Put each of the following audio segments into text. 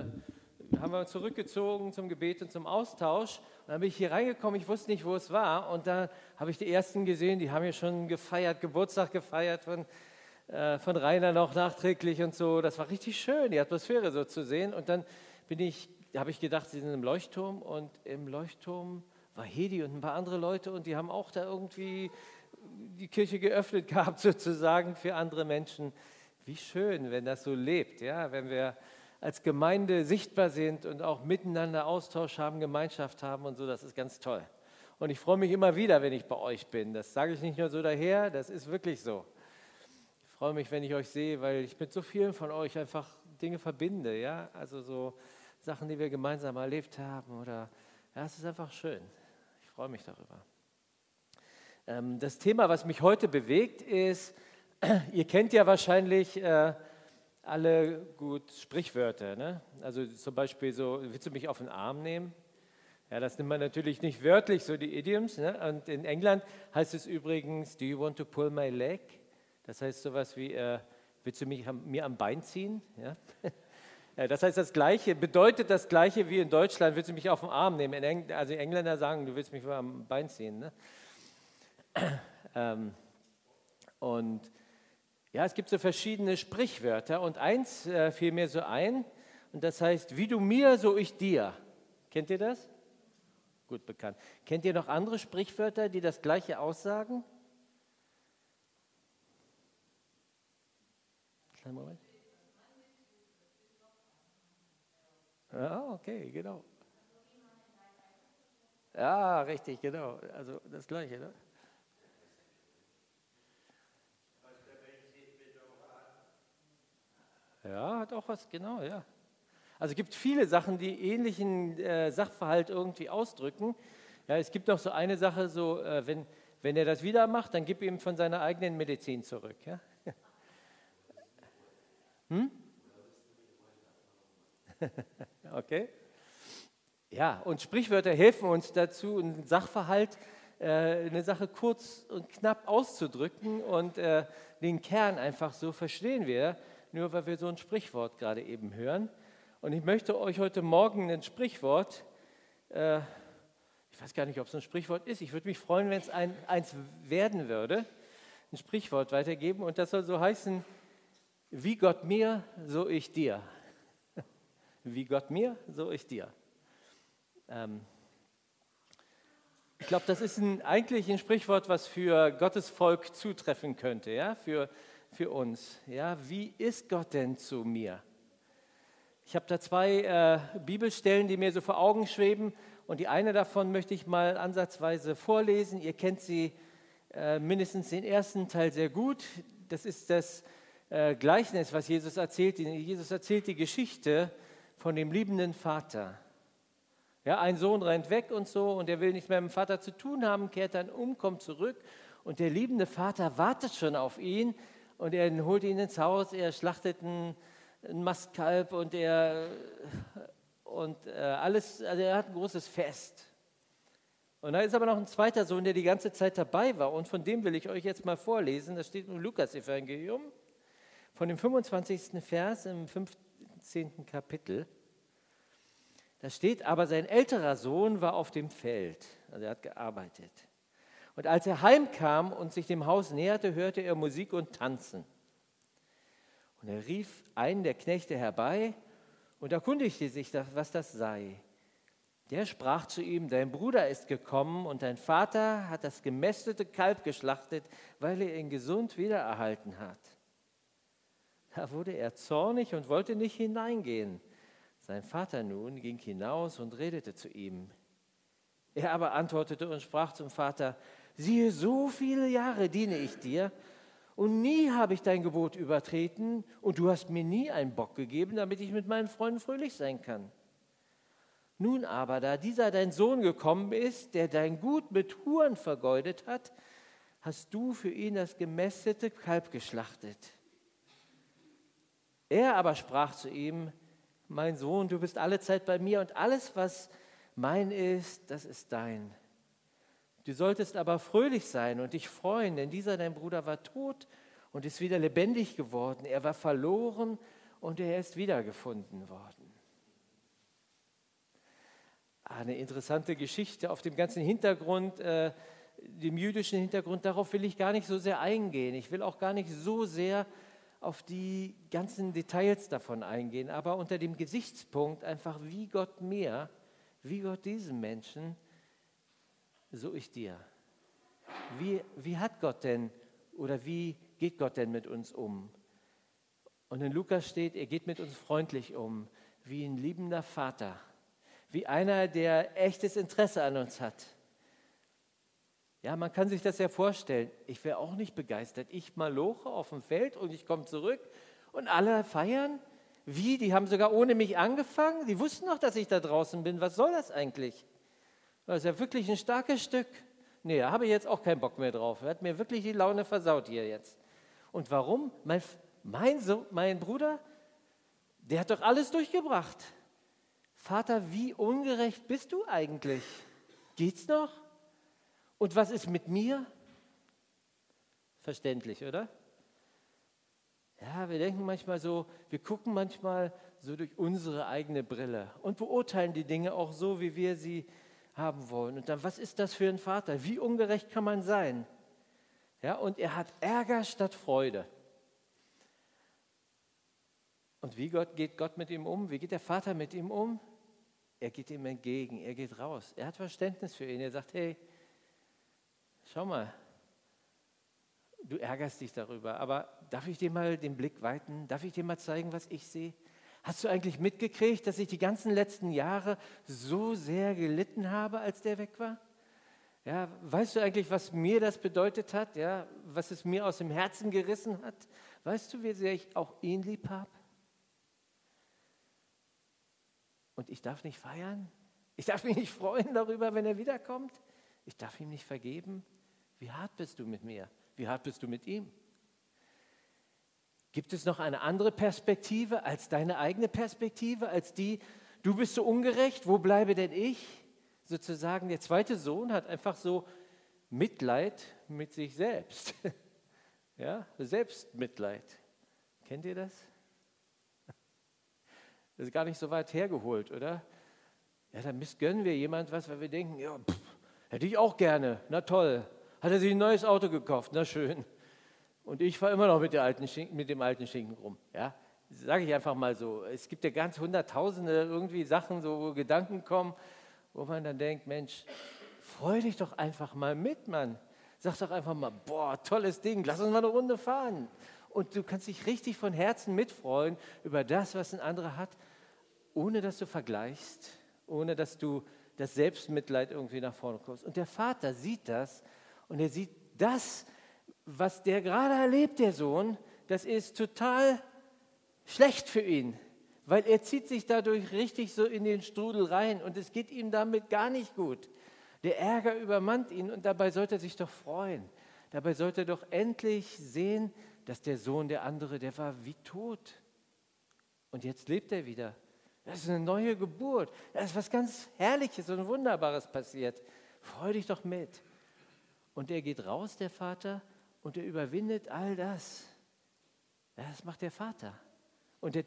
äh, haben wir zurückgezogen zum Gebet und zum Austausch. Und dann bin ich hier reingekommen, ich wusste nicht, wo es war. Und da habe ich die Ersten gesehen, die haben ja schon gefeiert, Geburtstag gefeiert von, äh, von Rainer noch nachträglich und so. Das war richtig schön, die Atmosphäre so zu sehen. Und dann bin ich, habe ich gedacht, sie sind im Leuchtturm und im Leuchtturm war Hedi und ein paar andere Leute und die haben auch da irgendwie die Kirche geöffnet gehabt sozusagen für andere Menschen. Wie schön, wenn das so lebt, ja, wenn wir als Gemeinde sichtbar sind und auch miteinander Austausch haben, Gemeinschaft haben und so, das ist ganz toll. Und ich freue mich immer wieder, wenn ich bei euch bin. Das sage ich nicht nur so daher, das ist wirklich so. Ich freue mich, wenn ich euch sehe, weil ich mit so vielen von euch einfach Dinge verbinde, ja, also so Sachen, die wir gemeinsam erlebt haben oder ja, es ist einfach schön. Ich freue mich darüber. Ähm, das Thema, was mich heute bewegt, ist, ihr kennt ja wahrscheinlich äh, alle gut Sprichwörter. Ne? Also zum Beispiel so, willst du mich auf den Arm nehmen? Ja, das nimmt man natürlich nicht wörtlich, so die Idioms. Ne? Und in England heißt es übrigens, do you want to pull my leg? Das heißt sowas wie, äh, willst du mich am, mir am Bein ziehen? Ja? ja? das heißt das Gleiche, bedeutet das Gleiche wie in Deutschland, willst du mich auf den Arm nehmen? Eng also Engländer sagen, du willst mich am Bein ziehen. Ne? ähm, und ja, es gibt so verschiedene Sprichwörter und eins äh, fiel mir so ein und das heißt, wie du mir, so ich dir. Kennt ihr das? Gut bekannt. Kennt ihr noch andere Sprichwörter, die das gleiche aussagen? Kleinen Moment. Ja, okay, genau. Ja, richtig, genau. Also das Gleiche. Ne? Ja, hat auch was, genau, ja. Also es gibt viele Sachen, die ähnlichen äh, Sachverhalt irgendwie ausdrücken. Ja, es gibt noch so eine Sache, so, äh, wenn, wenn er das wieder macht, dann gib ihm von seiner eigenen Medizin zurück. Ja? Hm? okay. Ja, und Sprichwörter helfen uns dazu, einen Sachverhalt, äh, eine Sache kurz und knapp auszudrücken und äh, den Kern einfach so verstehen wir nur weil wir so ein Sprichwort gerade eben hören. Und ich möchte euch heute Morgen ein Sprichwort, äh, ich weiß gar nicht, ob es ein Sprichwort ist, ich würde mich freuen, wenn es ein, eins werden würde, ein Sprichwort weitergeben. Und das soll so heißen, wie Gott mir, so ich dir. Wie Gott mir, so ich dir. Ähm, ich glaube, das ist ein, eigentlich ein Sprichwort, was für Gottes Volk zutreffen könnte, ja? für für uns. Ja, wie ist Gott denn zu mir? Ich habe da zwei äh, Bibelstellen, die mir so vor Augen schweben. Und die eine davon möchte ich mal ansatzweise vorlesen. Ihr kennt sie äh, mindestens den ersten Teil sehr gut. Das ist das äh, Gleichnis, was Jesus erzählt. Jesus erzählt die Geschichte von dem liebenden Vater. Ja, ein Sohn rennt weg und so und er will nichts mehr mit dem Vater zu tun haben, kehrt dann um, kommt zurück und der liebende Vater wartet schon auf ihn und er holt ihn ins Haus, er schlachtet ein, ein Mastkalb und er und äh, alles, also er hat ein großes Fest. Und da ist aber noch ein zweiter Sohn, der die ganze Zeit dabei war und von dem will ich euch jetzt mal vorlesen. Das steht im Lukas-Evangelium von dem 25. Vers im 15. Kapitel. Da steht, aber sein älterer Sohn war auf dem Feld, also er hat gearbeitet. Und als er heimkam und sich dem Haus näherte, hörte er Musik und Tanzen. Und er rief einen der Knechte herbei und erkundigte sich, was das sei. Der sprach zu ihm, dein Bruder ist gekommen und dein Vater hat das gemästete Kalb geschlachtet, weil er ihn gesund wiedererhalten hat. Da wurde er zornig und wollte nicht hineingehen. Sein Vater nun ging hinaus und redete zu ihm. Er aber antwortete und sprach zum Vater, siehe, so viele Jahre diene ich dir und nie habe ich dein Gebot übertreten und du hast mir nie einen Bock gegeben, damit ich mit meinen Freunden fröhlich sein kann. Nun aber, da dieser dein Sohn gekommen ist, der dein Gut mit Huren vergeudet hat, hast du für ihn das gemästete Kalb geschlachtet. Er aber sprach zu ihm, mein Sohn, du bist alle Zeit bei mir und alles, was mein ist, das ist dein. Du solltest aber fröhlich sein und dich freuen, denn dieser dein Bruder war tot und ist wieder lebendig geworden. Er war verloren und er ist wiedergefunden worden. eine interessante Geschichte auf dem ganzen Hintergrund, äh, dem jüdischen Hintergrund. Darauf will ich gar nicht so sehr eingehen. Ich will auch gar nicht so sehr auf die ganzen Details davon eingehen, aber unter dem Gesichtspunkt einfach, wie Gott mir, wie Gott diesen Menschen, so ich dir. Wie, wie hat Gott denn oder wie geht Gott denn mit uns um? Und in Lukas steht, er geht mit uns freundlich um, wie ein liebender Vater wie einer, der echtes Interesse an uns hat. Ja, man kann sich das ja vorstellen. Ich wäre auch nicht begeistert. Ich maloche auf dem Feld und ich komme zurück und alle feiern. Wie? Die haben sogar ohne mich angefangen. Die wussten noch, dass ich da draußen bin. Was soll das eigentlich? Das ist ja wirklich ein starkes Stück. Nee, da habe ich jetzt auch keinen Bock mehr drauf. Er hat mir wirklich die Laune versaut hier jetzt. Und warum? Mein, mein, so mein Bruder, der hat doch alles durchgebracht. Vater, wie ungerecht bist du eigentlich? Geht's noch? Und was ist mit mir? Verständlich, oder? Ja, wir denken manchmal so, wir gucken manchmal so durch unsere eigene Brille und beurteilen die Dinge auch so, wie wir sie haben wollen. Und dann, was ist das für ein Vater? Wie ungerecht kann man sein? Ja, und er hat Ärger statt Freude. Und wie Gott, geht Gott mit ihm um? Wie geht der Vater mit ihm um? Er geht ihm entgegen, er geht raus. Er hat Verständnis für ihn. Er sagt, hey, schau mal, du ärgerst dich darüber, aber darf ich dir mal den Blick weiten? Darf ich dir mal zeigen, was ich sehe? Hast du eigentlich mitgekriegt, dass ich die ganzen letzten Jahre so sehr gelitten habe, als der weg war? Ja, weißt du eigentlich, was mir das bedeutet hat? Ja, was es mir aus dem Herzen gerissen hat? Weißt du, wie sehr ich auch ihn lieb habe? Und ich darf nicht feiern? Ich darf mich nicht freuen darüber, wenn er wiederkommt? Ich darf ihm nicht vergeben? Wie hart bist du mit mir? Wie hart bist du mit ihm? Gibt es noch eine andere Perspektive als deine eigene Perspektive, als die, du bist so ungerecht, wo bleibe denn ich? Sozusagen, der zweite Sohn hat einfach so Mitleid mit sich selbst. Ja, Selbstmitleid. Kennt ihr das? Das ist gar nicht so weit hergeholt, oder? Ja, dann missgönnen wir jemand was, weil wir denken, ja, pff, hätte ich auch gerne. Na toll. Hat er sich ein neues Auto gekauft? Na schön. Und ich fahre immer noch mit, alten mit dem alten Schinken rum. Ja, sage ich einfach mal so. Es gibt ja ganz hunderttausende irgendwie Sachen, so, wo Gedanken kommen, wo man dann denkt, Mensch, freu dich doch einfach mal mit, Mann. Sag doch einfach mal, boah, tolles Ding, lass uns mal eine Runde fahren und du kannst dich richtig von Herzen mitfreuen über das, was ein anderer hat, ohne dass du vergleichst, ohne dass du das Selbstmitleid irgendwie nach vorne kommst. Und der Vater sieht das und er sieht das, was der gerade erlebt, der Sohn, das ist total schlecht für ihn, weil er zieht sich dadurch richtig so in den Strudel rein und es geht ihm damit gar nicht gut. Der Ärger übermannt ihn und dabei sollte er sich doch freuen. Dabei sollte er doch endlich sehen, dass der Sohn, der andere, der war wie tot. Und jetzt lebt er wieder. Das ist eine neue Geburt. Da ist was ganz Herrliches und Wunderbares passiert. Freu dich doch mit. Und er geht raus, der Vater, und er überwindet all das. Das macht der Vater. Und er,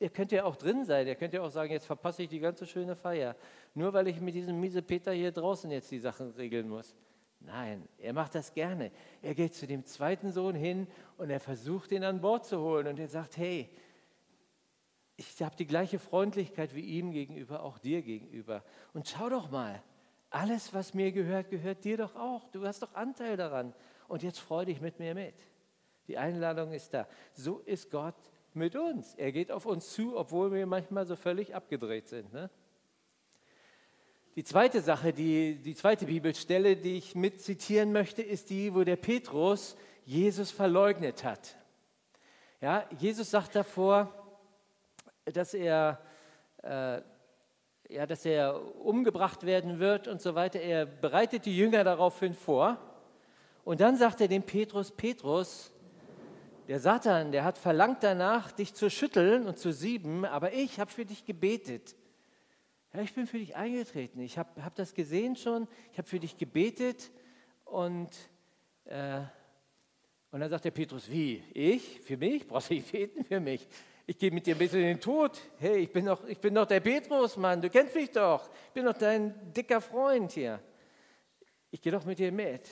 er könnte ja auch drin sein. Er könnte ja auch sagen, jetzt verpasse ich die ganze schöne Feier. Nur weil ich mit diesem miese Peter hier draußen jetzt die Sachen regeln muss. Nein, er macht das gerne. Er geht zu dem zweiten Sohn hin und er versucht, ihn an Bord zu holen. Und er sagt, hey, ich habe die gleiche Freundlichkeit wie ihm gegenüber, auch dir gegenüber. Und schau doch mal, alles, was mir gehört, gehört dir doch auch. Du hast doch Anteil daran. Und jetzt freu dich mit mir mit. Die Einladung ist da. So ist Gott mit uns. Er geht auf uns zu, obwohl wir manchmal so völlig abgedreht sind. Ne? Die zweite Sache, die, die zweite Bibelstelle, die ich mit zitieren möchte, ist die, wo der Petrus Jesus verleugnet hat. Ja, Jesus sagt davor, dass er, äh, ja, dass er umgebracht werden wird und so weiter. Er bereitet die Jünger daraufhin vor. Und dann sagt er dem Petrus, Petrus, der Satan, der hat verlangt danach, dich zu schütteln und zu sieben, aber ich habe für dich gebetet ja, ich bin für dich eingetreten. Ich habe hab das gesehen schon. Ich habe für dich gebetet. Und, äh, und dann sagt der Petrus, wie? Ich? Für mich? Brauchst du nicht beten für mich? Ich gehe mit dir ein bisschen in den Tod. Hey, ich bin, doch, ich bin doch der Petrus, Mann. Du kennst mich doch. Ich bin doch dein dicker Freund hier. Ich gehe doch mit dir mit.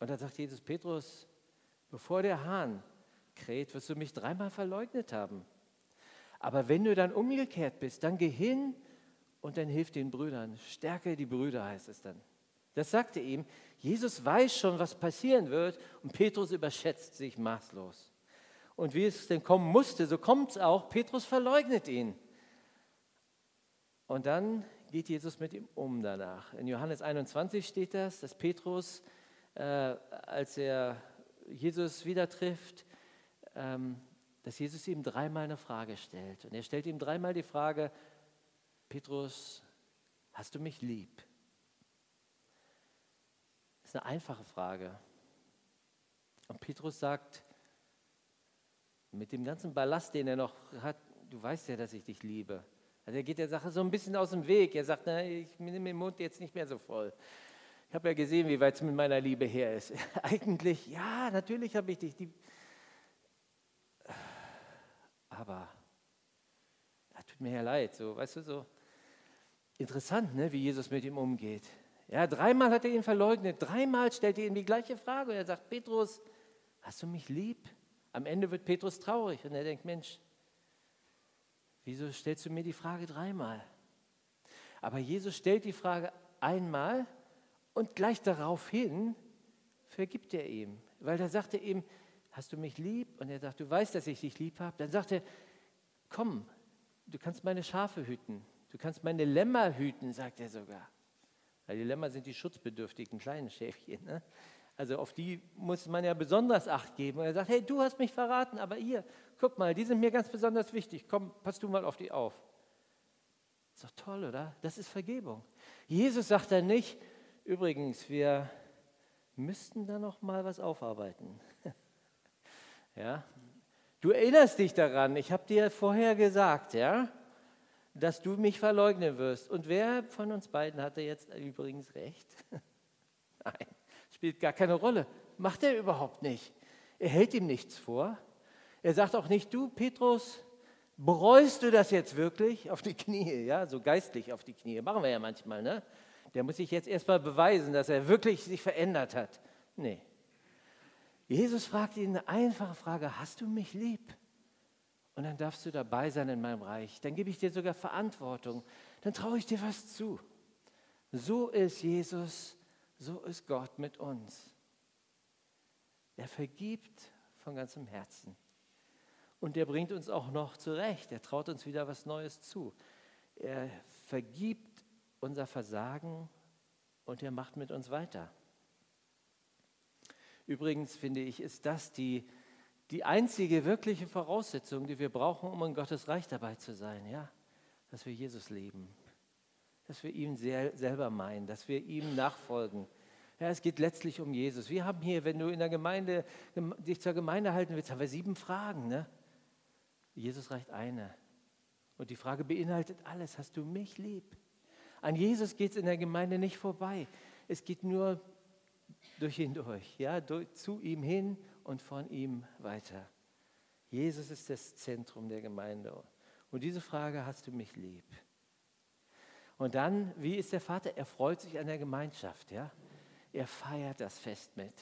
Und dann sagt Jesus, Petrus, bevor der Hahn kräht, wirst du mich dreimal verleugnet haben. Aber wenn du dann umgekehrt bist, dann geh hin und dann hilf den Brüdern. Stärke die Brüder, heißt es dann. Das sagte ihm. Jesus weiß schon, was passieren wird und Petrus überschätzt sich maßlos. Und wie es denn kommen musste, so kommt es auch. Petrus verleugnet ihn. Und dann geht Jesus mit ihm um danach. In Johannes 21 steht das, dass Petrus, als er Jesus wieder trifft, ähm, dass Jesus ihm dreimal eine Frage stellt. Und er stellt ihm dreimal die Frage, Petrus, hast du mich lieb? Das ist eine einfache Frage. Und Petrus sagt, mit dem ganzen Ballast, den er noch hat, du weißt ja, dass ich dich liebe. Also er geht der Sache so ein bisschen aus dem Weg. Er sagt, na, ich nehme den Mund jetzt nicht mehr so voll. Ich habe ja gesehen, wie weit es mit meiner Liebe her ist. Eigentlich, ja, natürlich habe ich dich. Die aber, das tut mir ja leid, so, weißt du, so interessant, ne, wie Jesus mit ihm umgeht. Ja, dreimal hat er ihn verleugnet, dreimal stellt er ihm die gleiche Frage und er sagt, Petrus, hast du mich lieb? Am Ende wird Petrus traurig und er denkt, Mensch, wieso stellst du mir die Frage dreimal? Aber Jesus stellt die Frage einmal und gleich daraufhin vergibt er ihm, weil da sagt er ihm, hast du mich lieb? Und er sagt, du weißt, dass ich dich lieb habe. Dann sagt er, komm, du kannst meine Schafe hüten, du kannst meine Lämmer hüten, sagt er sogar. Weil die Lämmer sind die schutzbedürftigen kleinen Schäfchen. Ne? Also auf die muss man ja besonders Acht geben. Und er sagt, hey, du hast mich verraten, aber hier, guck mal, die sind mir ganz besonders wichtig. Komm, pass du mal auf die auf. Ist doch toll, oder? Das ist Vergebung. Jesus sagt dann nicht, übrigens, wir müssten da noch mal was aufarbeiten. ja? Du erinnerst dich daran, ich habe dir vorher gesagt, ja, dass du mich verleugnen wirst. Und wer von uns beiden hatte jetzt übrigens recht? Nein. Spielt gar keine Rolle. Macht er überhaupt nicht. Er hält ihm nichts vor. Er sagt auch nicht, du Petrus, bereust du das jetzt wirklich auf die Knie, ja, so geistlich auf die Knie. Machen wir ja manchmal, ne? Der muss sich jetzt erstmal beweisen, dass er wirklich sich verändert hat. Nee. Jesus fragt ihn eine einfache Frage, hast du mich lieb? Und dann darfst du dabei sein in meinem Reich. Dann gebe ich dir sogar Verantwortung. Dann traue ich dir was zu. So ist Jesus so ist Gott mit uns. Er vergibt von ganzem Herzen. Und er bringt uns auch noch zurecht. Er traut uns wieder was Neues zu. Er vergibt unser Versagen und er macht mit uns weiter. Übrigens finde ich, ist das die, die einzige wirkliche Voraussetzung, die wir brauchen, um in Gottes Reich dabei zu sein. Ja? Dass wir Jesus lieben dass wir ihn sehr, selber meinen, dass wir ihm nachfolgen. Ja, es geht letztlich um Jesus. Wir haben hier, wenn du in der Gemeinde dich zur Gemeinde halten willst, haben wir sieben Fragen. Ne? Jesus reicht eine. Und die Frage beinhaltet alles. Hast du mich lieb? An Jesus geht es in der Gemeinde nicht vorbei. Es geht nur durch ihn durch, ja, durch, zu ihm hin und von ihm weiter. Jesus ist das Zentrum der Gemeinde. Und diese Frage, hast du mich lieb? Und dann, wie ist der Vater? Er freut sich an der Gemeinschaft, ja. Er feiert das Fest mit.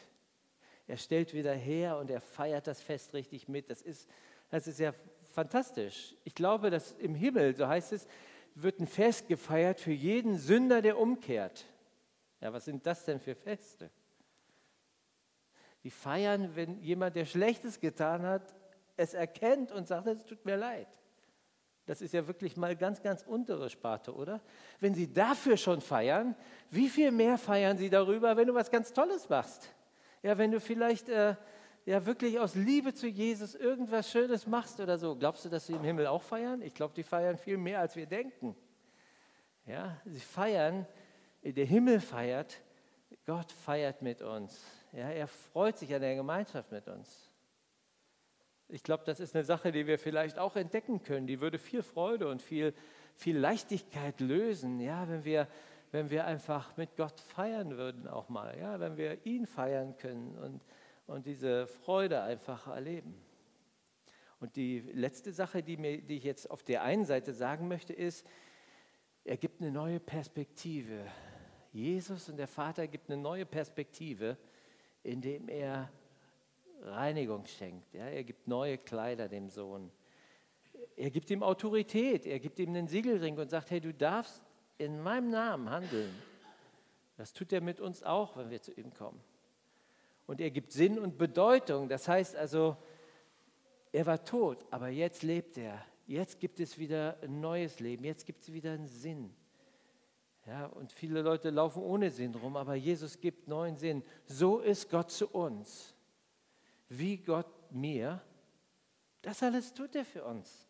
Er stellt wieder her und er feiert das Fest richtig mit. Das ist, das ist ja fantastisch. Ich glaube, dass im Himmel, so heißt es, wird ein Fest gefeiert für jeden Sünder, der umkehrt. Ja, was sind das denn für Feste? Die feiern, wenn jemand, der Schlechtes getan hat, es erkennt und sagt, es tut mir leid. Das ist ja wirklich mal ganz, ganz untere Sparte, oder? Wenn Sie dafür schon feiern, wie viel mehr feiern Sie darüber, wenn du was ganz Tolles machst? Ja, wenn du vielleicht äh, ja wirklich aus Liebe zu Jesus irgendwas Schönes machst oder so. Glaubst du, dass sie im Himmel auch feiern? Ich glaube, die feiern viel mehr, als wir denken. Ja, sie feiern, der Himmel feiert, Gott feiert mit uns. Ja, er freut sich an der Gemeinschaft mit uns. Ich glaube, das ist eine Sache, die wir vielleicht auch entdecken können. Die würde viel Freude und viel, viel Leichtigkeit lösen, ja, wenn wir, wenn wir einfach mit Gott feiern würden auch mal, ja, wenn wir ihn feiern können und, und diese Freude einfach erleben. Und die letzte Sache, die, mir, die ich jetzt auf der einen Seite sagen möchte, ist, er gibt eine neue Perspektive. Jesus und der Vater gibt eine neue Perspektive, indem er Reinigung schenkt. Ja, er gibt neue Kleider dem Sohn. Er gibt ihm Autorität. Er gibt ihm einen Siegelring und sagt, hey, du darfst in meinem Namen handeln. Das tut er mit uns auch, wenn wir zu ihm kommen. Und er gibt Sinn und Bedeutung. Das heißt also, er war tot, aber jetzt lebt er. Jetzt gibt es wieder ein neues Leben. Jetzt gibt es wieder einen Sinn. Ja, und viele Leute laufen ohne Sinn rum, aber Jesus gibt neuen Sinn. So ist Gott zu uns. Wie Gott mir, das alles tut er für uns.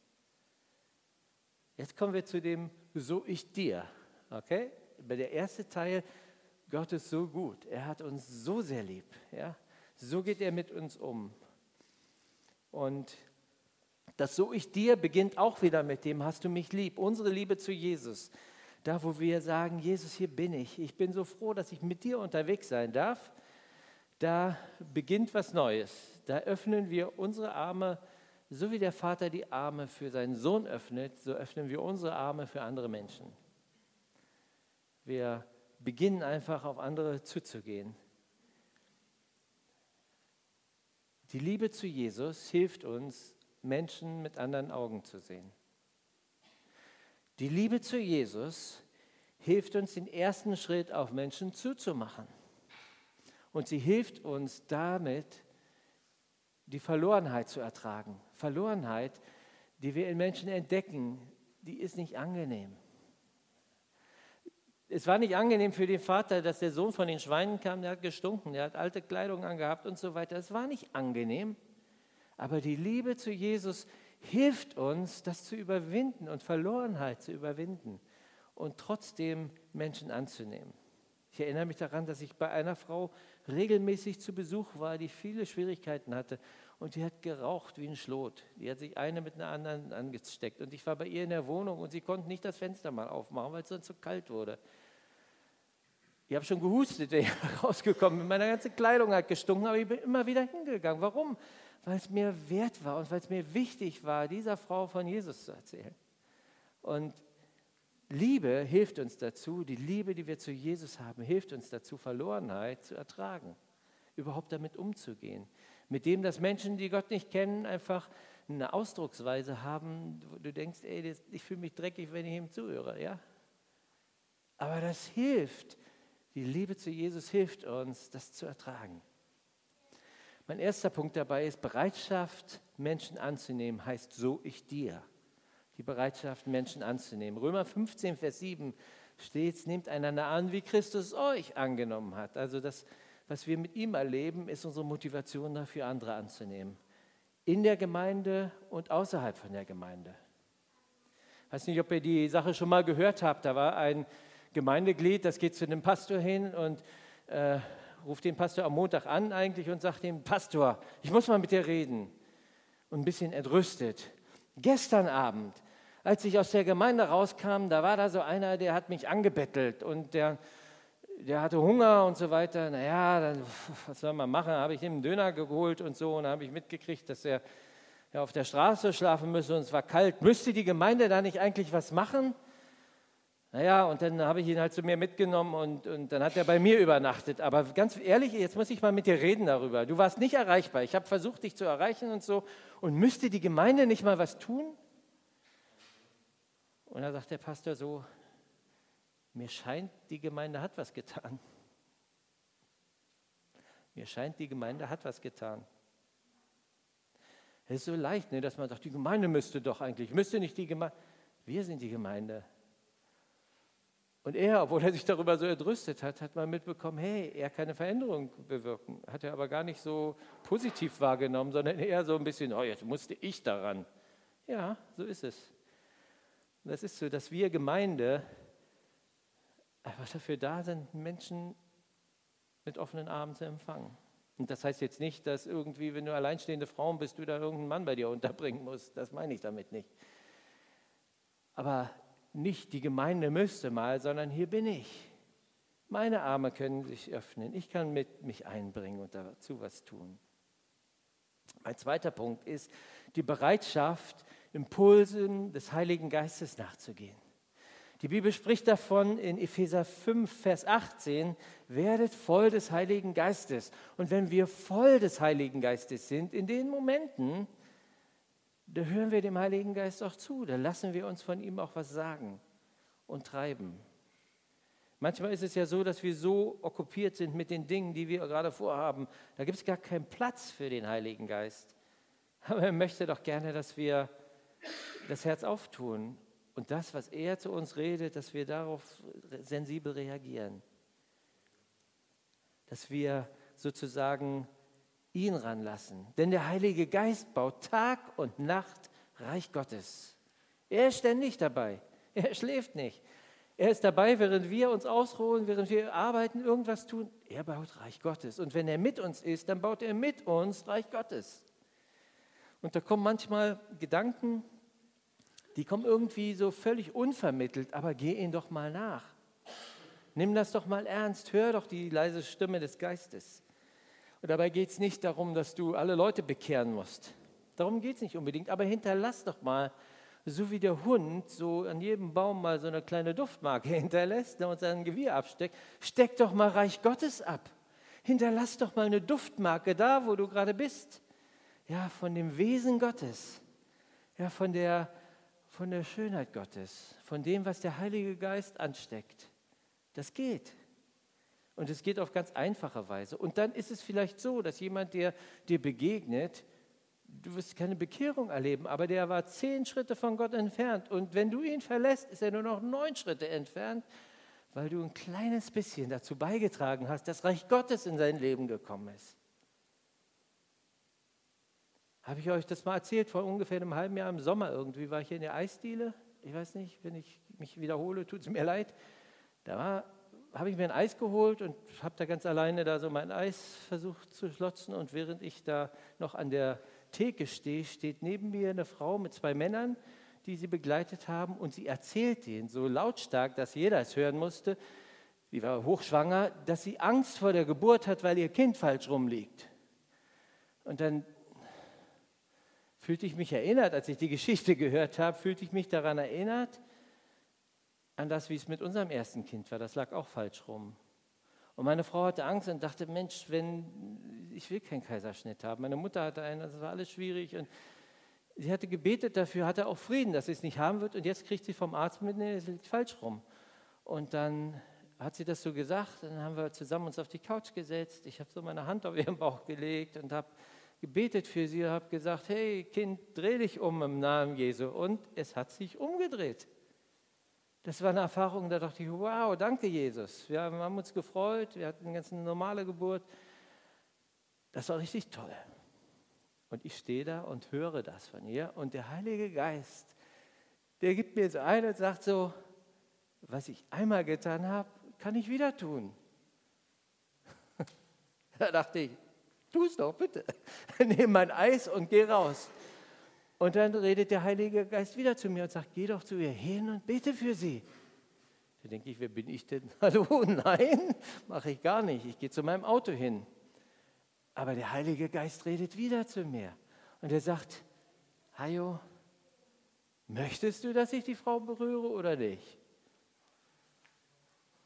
Jetzt kommen wir zu dem So ich dir. Okay? Bei der erste Teil, Gott ist so gut. Er hat uns so sehr lieb. Ja? So geht er mit uns um. Und das So ich dir beginnt auch wieder mit dem, hast du mich lieb. Unsere Liebe zu Jesus. Da, wo wir sagen, Jesus, hier bin ich. Ich bin so froh, dass ich mit dir unterwegs sein darf. Da beginnt was Neues. Da öffnen wir unsere Arme, so wie der Vater die Arme für seinen Sohn öffnet, so öffnen wir unsere Arme für andere Menschen. Wir beginnen einfach auf andere zuzugehen. Die Liebe zu Jesus hilft uns, Menschen mit anderen Augen zu sehen. Die Liebe zu Jesus hilft uns, den ersten Schritt auf Menschen zuzumachen. Und sie hilft uns damit, die Verlorenheit zu ertragen. Verlorenheit, die wir in Menschen entdecken, die ist nicht angenehm. Es war nicht angenehm für den Vater, dass der Sohn von den Schweinen kam, der hat gestunken, der hat alte Kleidung angehabt und so weiter. Es war nicht angenehm. Aber die Liebe zu Jesus hilft uns, das zu überwinden und Verlorenheit zu überwinden und trotzdem Menschen anzunehmen. Ich erinnere mich daran, dass ich bei einer Frau regelmäßig zu Besuch war, die viele Schwierigkeiten hatte und die hat geraucht wie ein Schlot. Die hat sich eine mit einer anderen angesteckt und ich war bei ihr in der Wohnung und sie konnte nicht das Fenster mal aufmachen, weil es sonst so kalt wurde. Ich habe schon gehustet, wenn ich rausgekommen bin. Meine ganze Kleidung hat gestunken, aber ich bin immer wieder hingegangen. Warum? weil es mir wert war und weil es mir wichtig war, dieser Frau von Jesus zu erzählen. Und Liebe hilft uns dazu, die Liebe, die wir zu Jesus haben, hilft uns dazu, Verlorenheit zu ertragen, überhaupt damit umzugehen. Mit dem, dass Menschen, die Gott nicht kennen, einfach eine Ausdrucksweise haben, wo du denkst, ey, ich fühle mich dreckig, wenn ich ihm zuhöre. Ja? Aber das hilft. Die Liebe zu Jesus hilft uns, das zu ertragen. Mein erster Punkt dabei ist, Bereitschaft, Menschen anzunehmen, heißt so ich dir. Die Bereitschaft, Menschen anzunehmen. Römer 15, Vers 7 steht, nehmt einander an, wie Christus euch angenommen hat. Also das, was wir mit ihm erleben, ist unsere Motivation dafür, andere anzunehmen. In der Gemeinde und außerhalb von der Gemeinde. Ich weiß nicht, ob ihr die Sache schon mal gehört habt. Da war ein Gemeindeglied, das geht zu einem Pastor hin und äh, ruft den Pastor am Montag an eigentlich und sagt dem Pastor, ich muss mal mit dir reden. Und ein bisschen entrüstet. Gestern Abend, als ich aus der Gemeinde rauskam, da war da so einer, der hat mich angebettelt und der, der hatte Hunger und so weiter. Naja, dann, was soll man machen? Habe ich ihm einen Döner geholt und so und habe ich mitgekriegt, dass er ja, auf der Straße schlafen müsse und es war kalt. Müsste die Gemeinde da nicht eigentlich was machen? Naja, und dann habe ich ihn halt zu mir mitgenommen und, und dann hat er bei mir übernachtet. Aber ganz ehrlich, jetzt muss ich mal mit dir reden darüber. Du warst nicht erreichbar. Ich habe versucht, dich zu erreichen und so. Und müsste die Gemeinde nicht mal was tun? Und da sagt der Pastor so, mir scheint, die Gemeinde hat was getan. Mir scheint, die Gemeinde hat was getan. Es ist so leicht, ne, dass man sagt, die Gemeinde müsste doch eigentlich, müsste nicht die Gemeinde. Wir sind die Gemeinde. Und er, obwohl er sich darüber so erdrüstet hat, hat man mitbekommen, hey, er kann eine Veränderung bewirken. Hat er aber gar nicht so positiv wahrgenommen, sondern eher so ein bisschen, oh, jetzt musste ich daran. Ja, so ist es. Und das ist so, dass wir Gemeinde einfach dafür da sind, Menschen mit offenen Armen zu empfangen. Und das heißt jetzt nicht, dass irgendwie, wenn du alleinstehende Frauen bist, du da irgendeinen Mann bei dir unterbringen musst. Das meine ich damit nicht. Aber nicht die Gemeinde müsste mal, sondern hier bin ich. Meine Arme können sich öffnen. Ich kann mit mich einbringen und dazu was tun. Mein zweiter Punkt ist die Bereitschaft, Impulsen des Heiligen Geistes nachzugehen. Die Bibel spricht davon in Epheser 5, Vers 18, werdet voll des Heiligen Geistes. Und wenn wir voll des Heiligen Geistes sind, in den Momenten, da hören wir dem Heiligen Geist auch zu, da lassen wir uns von ihm auch was sagen und treiben. Manchmal ist es ja so, dass wir so okkupiert sind mit den Dingen, die wir gerade vorhaben. Da gibt es gar keinen Platz für den Heiligen Geist. Aber er möchte doch gerne, dass wir das Herz auftun und das, was er zu uns redet, dass wir darauf sensibel reagieren. Dass wir sozusagen ihn ranlassen. Denn der Heilige Geist baut Tag und Nacht Reich Gottes. Er ist ständig dabei. Er schläft nicht. Er ist dabei, während wir uns ausruhen, während wir arbeiten, irgendwas tun. Er baut Reich Gottes. Und wenn er mit uns ist, dann baut er mit uns Reich Gottes. Und da kommen manchmal Gedanken, die kommen irgendwie so völlig unvermittelt, aber geh ihnen doch mal nach. Nimm das doch mal ernst, hör doch die leise Stimme des Geistes. Und dabei geht es nicht darum, dass du alle Leute bekehren musst. Darum geht es nicht unbedingt, aber hinterlass doch mal, so wie der Hund so an jedem Baum mal so eine kleine Duftmarke hinterlässt und sein Gewirr absteckt, steck doch mal Reich Gottes ab. Hinterlass doch mal eine Duftmarke da, wo du gerade bist. Ja, von dem Wesen Gottes. Ja, von der von der Schönheit Gottes, von dem, was der Heilige Geist ansteckt. Das geht. Und es geht auf ganz einfache Weise. Und dann ist es vielleicht so, dass jemand, der dir begegnet, du wirst keine Bekehrung erleben, aber der war zehn Schritte von Gott entfernt. Und wenn du ihn verlässt, ist er nur noch neun Schritte entfernt, weil du ein kleines bisschen dazu beigetragen hast, dass Reich Gottes in sein Leben gekommen ist. Habe ich euch das mal erzählt? Vor ungefähr einem halben Jahr im Sommer irgendwie war ich hier in der Eisdiele. Ich weiß nicht, wenn ich mich wiederhole, tut es mir leid. Da habe ich mir ein Eis geholt und habe da ganz alleine da so mein Eis versucht zu schlotzen. Und während ich da noch an der Theke stehe, steht neben mir eine Frau mit zwei Männern, die sie begleitet haben. Und sie erzählt ihnen so lautstark, dass jeder es hören musste, sie war hochschwanger, dass sie Angst vor der Geburt hat, weil ihr Kind falsch rumliegt. Und dann fühlte ich mich erinnert, als ich die Geschichte gehört habe, fühlte ich mich daran erinnert, an das, wie es mit unserem ersten Kind war. Das lag auch falsch rum. Und meine Frau hatte Angst und dachte, Mensch, wenn ich will keinen Kaiserschnitt haben. Meine Mutter hatte einen, das war alles schwierig. Und sie hatte gebetet dafür, hatte auch Frieden, dass sie es nicht haben wird. Und jetzt kriegt sie vom Arzt mit, nee, es liegt falsch rum. Und dann hat sie das so gesagt. Dann haben wir zusammen uns auf die Couch gesetzt. Ich habe so meine Hand auf ihren Bauch gelegt und habe gebetet für sie habe gesagt, hey Kind, dreh dich um im Namen Jesu. Und es hat sich umgedreht. Das war eine Erfahrung, da dachte ich, wow, danke Jesus. Wir haben uns gefreut, wir hatten eine ganz normale Geburt. Das war richtig toll. Und ich stehe da und höre das von ihr. Und der Heilige Geist, der gibt mir so ein und sagt so, was ich einmal getan habe, kann ich wieder tun. da dachte ich, Tu es doch, bitte. Nimm mein Eis und geh raus. Und dann redet der Heilige Geist wieder zu mir und sagt, geh doch zu ihr hin und bete für sie. Da denke ich, wer bin ich denn? Hallo, nein, mache ich gar nicht. Ich gehe zu meinem Auto hin. Aber der Heilige Geist redet wieder zu mir. Und er sagt, Hajo, möchtest du, dass ich die Frau berühre oder nicht?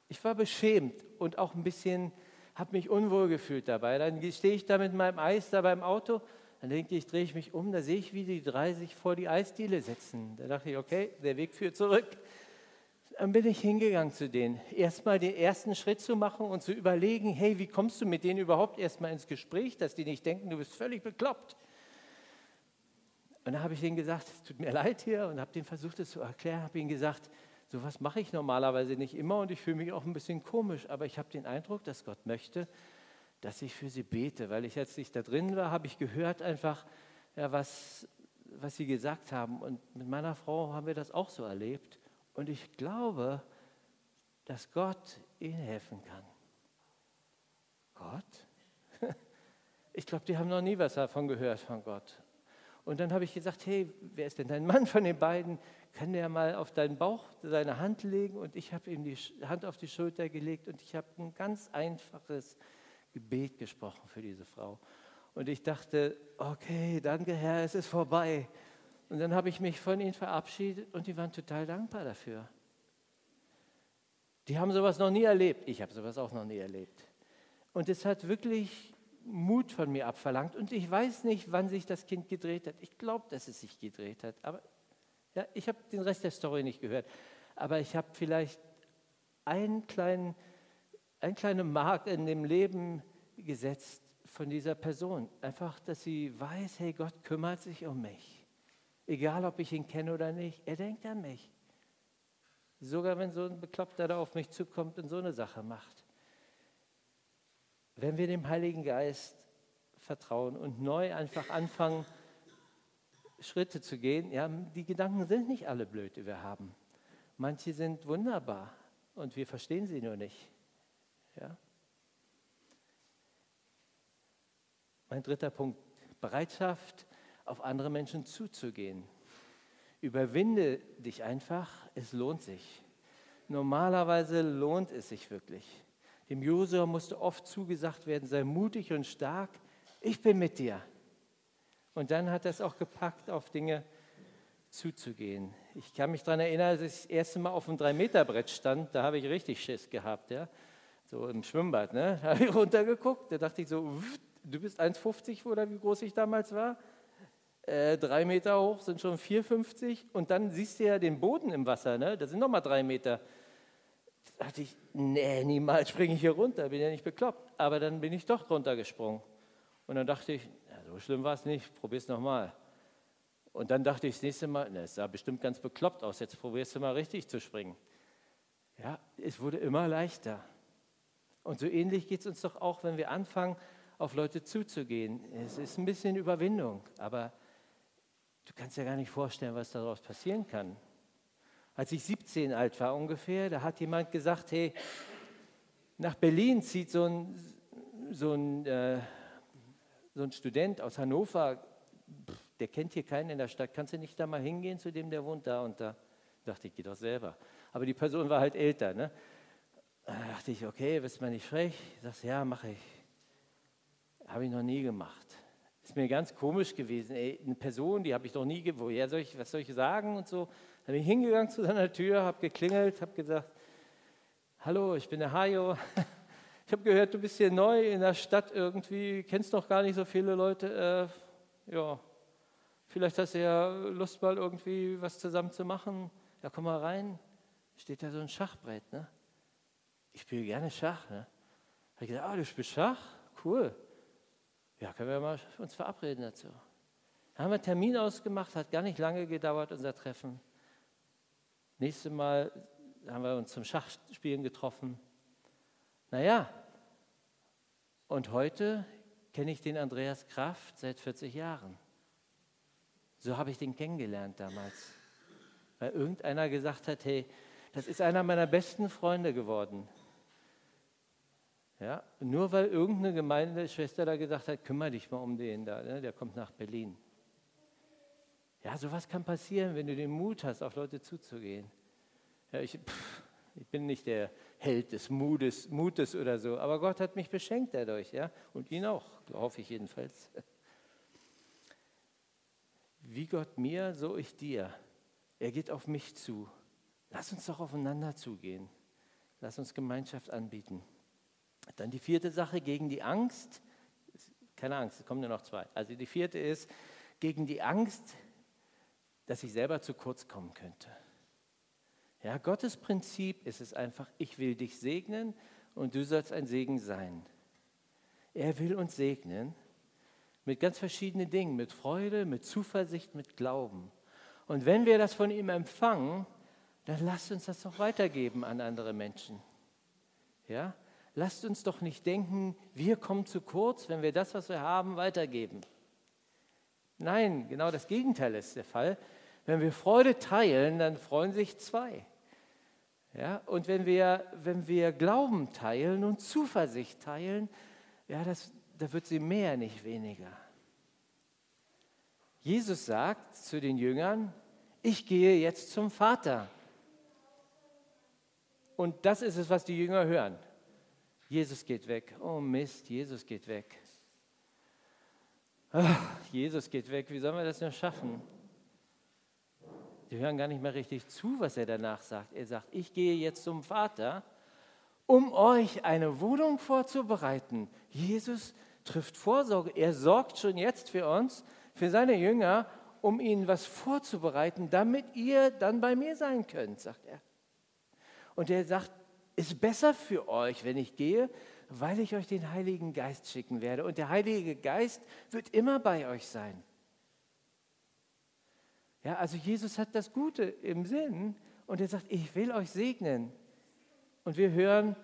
Ich war beschämt und auch ein bisschen habe mich unwohl gefühlt dabei. Dann stehe ich da mit meinem Eis da beim Auto, dann denke ich, drehe ich mich um, da sehe ich, wie die drei sich vor die Eisdiele setzen. Da dachte ich, okay, der Weg führt zurück. Dann bin ich hingegangen zu denen. Erstmal den ersten Schritt zu machen und zu überlegen, hey, wie kommst du mit denen überhaupt erstmal ins Gespräch, dass die nicht denken, du bist völlig bekloppt. Und dann habe ich denen gesagt, es tut mir leid hier und habe denen versucht, es zu erklären, habe ihnen gesagt, Sowas mache ich normalerweise nicht immer und ich fühle mich auch ein bisschen komisch, aber ich habe den Eindruck, dass Gott möchte, dass ich für sie bete, weil ich jetzt nicht da drin war, habe ich gehört einfach, ja, was, was sie gesagt haben. Und mit meiner Frau haben wir das auch so erlebt. Und ich glaube, dass Gott ihnen helfen kann. Gott? Ich glaube, die haben noch nie was davon gehört von Gott. Und dann habe ich gesagt, hey, wer ist denn dein Mann von den beiden? kann der mal auf deinen Bauch seine Hand legen und ich habe ihm die Hand auf die Schulter gelegt und ich habe ein ganz einfaches Gebet gesprochen für diese Frau. Und ich dachte, okay, danke Herr, es ist vorbei. Und dann habe ich mich von ihnen verabschiedet und die waren total dankbar dafür. Die haben sowas noch nie erlebt. Ich habe sowas auch noch nie erlebt. Und es hat wirklich Mut von mir abverlangt. Und ich weiß nicht, wann sich das Kind gedreht hat. Ich glaube, dass es sich gedreht hat. Aber ja, ich habe den Rest der Story nicht gehört. Aber ich habe vielleicht einen kleinen, einen kleinen Mark in dem Leben gesetzt von dieser Person. Einfach, dass sie weiß, hey, Gott kümmert sich um mich. Egal, ob ich ihn kenne oder nicht, er denkt an mich. Sogar wenn so ein Bekloppter da auf mich zukommt und so eine Sache macht. Wenn wir dem Heiligen Geist vertrauen und neu einfach anfangen, Schritte zu gehen, ja, die Gedanken sind nicht alle blöd, die wir haben. Manche sind wunderbar und wir verstehen sie nur nicht. Ja? Mein dritter Punkt, Bereitschaft, auf andere Menschen zuzugehen. Überwinde dich einfach, es lohnt sich. Normalerweise lohnt es sich wirklich. Dem Josua musste oft zugesagt werden, sei mutig und stark, ich bin mit dir. Und dann hat er es auch gepackt, auf Dinge zuzugehen. Ich kann mich daran erinnern, als ich das erste Mal auf einem 3-Meter-Brett stand, da habe ich richtig Schiss gehabt, ja? So im Schwimmbad. Ne? Da habe ich runtergeguckt, da dachte ich so, du bist 1,50 oder wie groß ich damals war? Äh, drei Meter hoch sind schon 4,50 und dann siehst du ja den Boden im Wasser, ne? das sind nochmal drei Meter. Da dachte ich, nee, niemals springe ich hier runter, bin ja nicht bekloppt. Aber dann bin ich doch runtergesprungen. Und dann dachte ich, so schlimm war es nicht, probier es nochmal. Und dann dachte ich das nächste Mal, na, es sah bestimmt ganz bekloppt aus, jetzt probierst du mal richtig zu springen. Ja, es wurde immer leichter. Und so ähnlich geht es uns doch auch, wenn wir anfangen, auf Leute zuzugehen. Es ist ein bisschen Überwindung, aber du kannst dir gar nicht vorstellen, was daraus passieren kann. Als ich 17 alt war ungefähr, da hat jemand gesagt, hey, nach Berlin zieht so ein, so ein äh, so ein Student aus Hannover, der kennt hier keinen in der Stadt, kannst du nicht da mal hingehen zu dem, der wohnt da und da? Dachte ich, geh doch selber. Aber die Person war halt älter. Ne? Da dachte ich, okay, bist du mal nicht frech? Sagst ja, mache ich. Habe ich noch nie gemacht. Ist mir ganz komisch gewesen. Ey, eine Person, die habe ich noch nie, woher soll ich, was soll ich sagen und so. Da bin ich hingegangen zu seiner Tür, habe geklingelt, habe gesagt, hallo, ich bin der Hajo. Ich habe gehört, du bist hier neu in der Stadt irgendwie, kennst noch gar nicht so viele Leute. Äh, ja, vielleicht hast du ja Lust, mal irgendwie was zusammen zu machen. Ja, komm mal rein. Steht da so ein Schachbrett, ne? Ich spiele gerne Schach, ne? Habe ich gesagt, ah, du spielst Schach? Cool. Ja, können wir mal uns verabreden dazu. Da haben wir einen Termin ausgemacht, hat gar nicht lange gedauert, unser Treffen. Nächstes Mal haben wir uns zum Schachspielen getroffen. Naja, und heute kenne ich den Andreas Kraft seit 40 Jahren. So habe ich den kennengelernt damals. Weil irgendeiner gesagt hat, hey, das ist einer meiner besten Freunde geworden. Ja, nur weil irgendeine Gemeindeschwester da gesagt hat, kümmere dich mal um den da, ne? der kommt nach Berlin. Ja, sowas kann passieren, wenn du den Mut hast, auf Leute zuzugehen. Ja, ich, pff, ich bin nicht der Held des Mutes, Mutes oder so, aber Gott hat mich beschenkt dadurch, ja, und ihn auch, hoffe ich jedenfalls. Wie Gott mir, so ich dir. Er geht auf mich zu. Lass uns doch aufeinander zugehen. Lass uns Gemeinschaft anbieten. Dann die vierte Sache gegen die Angst. Keine Angst, es kommen nur noch zwei. Also die vierte ist gegen die Angst, dass ich selber zu kurz kommen könnte. Ja, Gottes Prinzip ist es einfach, ich will dich segnen und du sollst ein Segen sein. Er will uns segnen mit ganz verschiedenen Dingen, mit Freude, mit Zuversicht, mit Glauben. Und wenn wir das von ihm empfangen, dann lasst uns das doch weitergeben an andere Menschen. Ja? Lasst uns doch nicht denken, wir kommen zu kurz, wenn wir das, was wir haben, weitergeben. Nein, genau das Gegenteil ist der Fall. Wenn wir Freude teilen, dann freuen sich zwei. Ja, und wenn wir, wenn wir Glauben teilen und Zuversicht teilen, ja, das, da wird sie mehr, nicht weniger. Jesus sagt zu den Jüngern, ich gehe jetzt zum Vater. Und das ist es, was die Jünger hören. Jesus geht weg. Oh Mist, Jesus geht weg. ach, Jesus geht weg, wie sollen wir das nur schaffen? Die hören gar nicht mehr richtig zu, was er danach sagt. Er sagt, ich gehe jetzt zum Vater, um euch eine Wohnung vorzubereiten. Jesus trifft Vorsorge. Er sorgt schon jetzt für uns, für seine Jünger, um ihnen was vorzubereiten, damit ihr dann bei mir sein könnt, sagt er. Und er sagt, ist besser für euch, wenn ich gehe, weil ich euch den Heiligen Geist schicken werde. Und der Heilige Geist wird immer bei euch sein. Ja, also Jesus hat das Gute im Sinn und er sagt, ich will euch segnen. Und wir hören,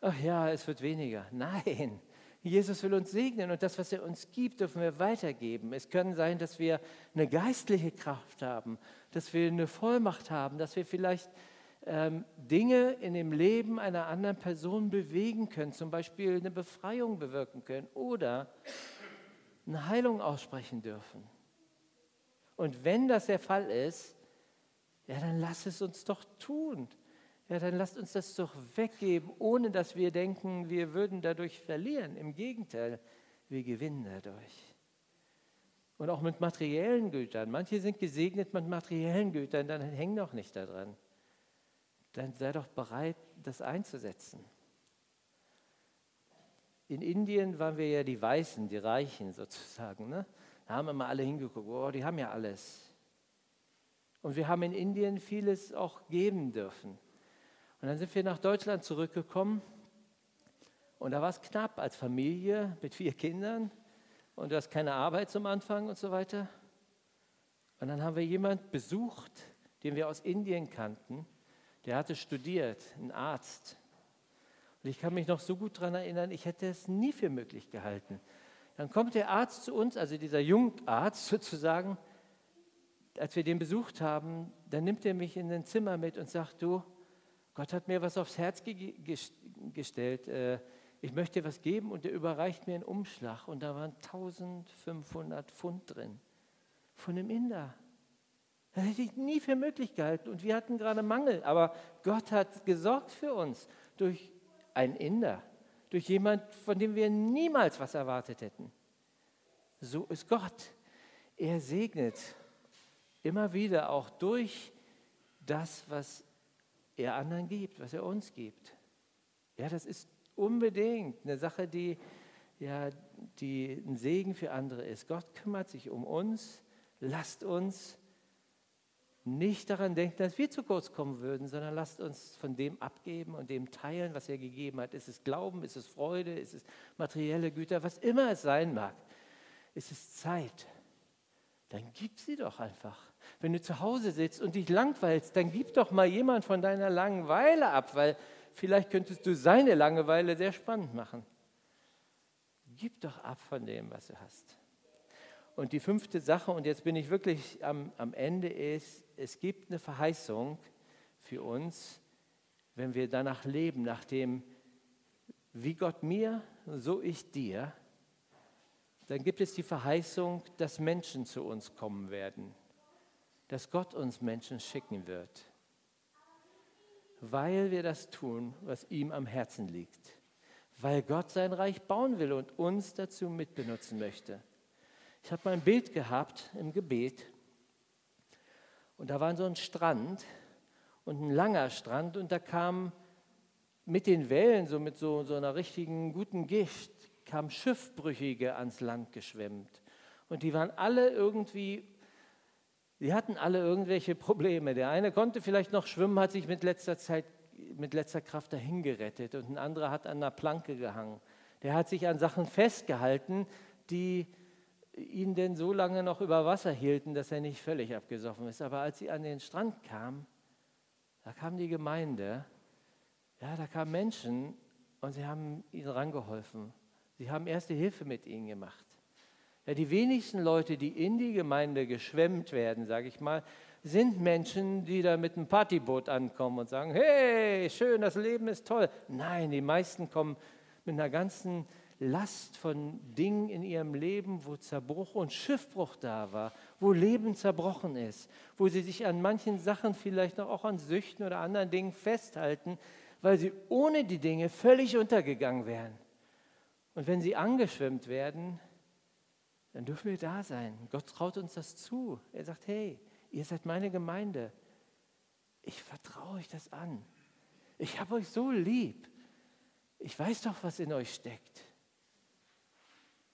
ach ja, es wird weniger. Nein, Jesus will uns segnen und das, was er uns gibt, dürfen wir weitergeben. Es kann sein, dass wir eine geistliche Kraft haben, dass wir eine Vollmacht haben, dass wir vielleicht Dinge in dem Leben einer anderen Person bewegen können, zum Beispiel eine Befreiung bewirken können oder eine Heilung aussprechen dürfen. Und wenn das der Fall ist, ja, dann lass es uns doch tun ja, dann lasst uns das doch weggeben, ohne dass wir denken, wir würden dadurch verlieren. Im Gegenteil, wir gewinnen dadurch. Und auch mit materiellen Gütern. Manche sind gesegnet mit materiellen Gütern, dann häng doch nicht daran. Dann sei doch bereit, das einzusetzen. In Indien waren wir ja die Weißen, die Reichen sozusagen. Ne? Da haben mal alle hingeguckt, oh, die haben ja alles. Und wir haben in Indien vieles auch geben dürfen. Und dann sind wir nach Deutschland zurückgekommen und da war es knapp als Familie mit vier Kindern und du hast keine Arbeit zum Anfang und so weiter. Und dann haben wir jemanden besucht, den wir aus Indien kannten, der hatte studiert, ein Arzt. Und ich kann mich noch so gut daran erinnern, ich hätte es nie für möglich gehalten. Dann kommt der Arzt zu uns, also dieser Jungarzt sozusagen, als wir den besucht haben, dann nimmt er mich in ein Zimmer mit und sagt, du, Gott hat mir was aufs Herz ge gestellt. Äh, ich möchte was geben und er überreicht mir einen Umschlag und da waren 1500 Pfund drin von einem Inder. Das hätte ich nie für möglich gehalten und wir hatten gerade Mangel, aber Gott hat gesorgt für uns durch einen Inder, durch jemand, von dem wir niemals was erwartet hätten. So ist Gott. Er segnet immer wieder auch durch das, was er anderen gibt, was er uns gibt. Ja, das ist unbedingt eine Sache, die, ja, die ein Segen für andere ist. Gott kümmert sich um uns. Lasst uns nicht daran denken, dass wir zu kurz kommen würden, sondern lasst uns von dem abgeben und dem teilen, was er gegeben hat. Ist es Glauben, ist es Freude, ist es materielle Güter, was immer es sein mag. Ist es Zeit, dann gib sie doch einfach. Wenn du zu Hause sitzt und dich langweilst, dann gib doch mal jemand von deiner Langeweile ab, weil vielleicht könntest du seine Langeweile sehr spannend machen. Gib doch ab von dem, was du hast. Und die fünfte Sache, und jetzt bin ich wirklich am, am Ende, ist, es gibt eine Verheißung für uns, wenn wir danach leben, nach dem, wie Gott mir, so ich dir, dann gibt es die Verheißung, dass Menschen zu uns kommen werden dass Gott uns Menschen schicken wird, weil wir das tun, was ihm am Herzen liegt, weil Gott sein Reich bauen will und uns dazu mitbenutzen möchte. Ich habe mal ein Bild gehabt im Gebet und da war so ein Strand und ein langer Strand und da kam mit den Wellen, so mit so, so einer richtigen guten Gicht, kamen Schiffbrüchige ans Land geschwemmt. Und die waren alle irgendwie Sie hatten alle irgendwelche Probleme. Der eine konnte vielleicht noch schwimmen, hat sich mit letzter Zeit, mit letzter Kraft dahin gerettet und ein anderer hat an einer Planke gehangen. Der hat sich an Sachen festgehalten, die ihn denn so lange noch über Wasser hielten, dass er nicht völlig abgesoffen ist. Aber als sie an den Strand kam, da kam die Gemeinde, ja, da kamen Menschen und sie haben ihnen rangeholfen. Sie haben erste Hilfe mit ihnen gemacht. Ja, die wenigsten Leute, die in die Gemeinde geschwemmt werden, sage ich mal, sind Menschen, die da mit einem Partyboot ankommen und sagen, hey, schön, das Leben ist toll. Nein, die meisten kommen mit einer ganzen Last von Dingen in ihrem Leben, wo Zerbruch und Schiffbruch da war, wo Leben zerbrochen ist, wo sie sich an manchen Sachen vielleicht noch auch an Süchten oder anderen Dingen festhalten, weil sie ohne die Dinge völlig untergegangen wären. Und wenn sie angeschwemmt werden, dann dürfen wir da sein. Gott traut uns das zu. Er sagt, hey, ihr seid meine Gemeinde. Ich vertraue euch das an. Ich habe euch so lieb. Ich weiß doch, was in euch steckt.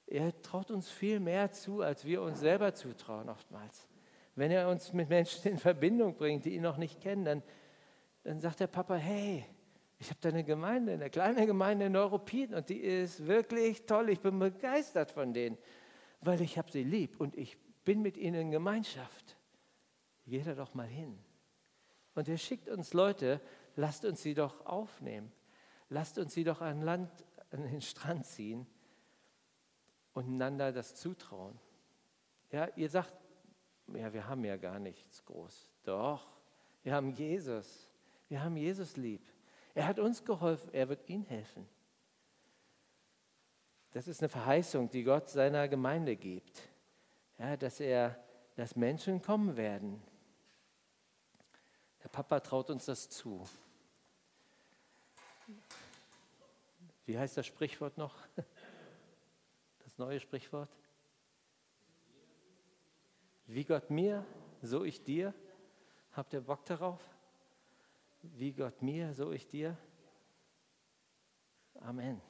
Er traut uns viel mehr zu, als wir uns selber zutrauen oftmals. Wenn er uns mit Menschen in Verbindung bringt, die ihn noch nicht kennen, dann, dann sagt der Papa, hey, ich habe da eine Gemeinde, eine kleine Gemeinde in Neuruppin und die ist wirklich toll. Ich bin begeistert von denen, weil ich habe sie lieb und ich bin mit ihnen in Gemeinschaft. Geh da doch mal hin. Und er schickt uns Leute, lasst uns sie doch aufnehmen. Lasst uns sie doch an Land, an den Strand ziehen und einander das zutrauen. Ja, ihr sagt, ja, wir haben ja gar nichts groß. Doch, wir haben Jesus. Wir haben Jesus lieb. Er hat uns geholfen, er wird ihnen helfen. Das ist eine Verheißung, die Gott seiner Gemeinde gibt. Ja, dass er, dass Menschen kommen werden. Der Papa traut uns das zu. Wie heißt das Sprichwort noch? Das neue Sprichwort? Wie Gott mir, so ich dir. Habt ihr Bock darauf? Wie Gott mir, so ich dir. Amen.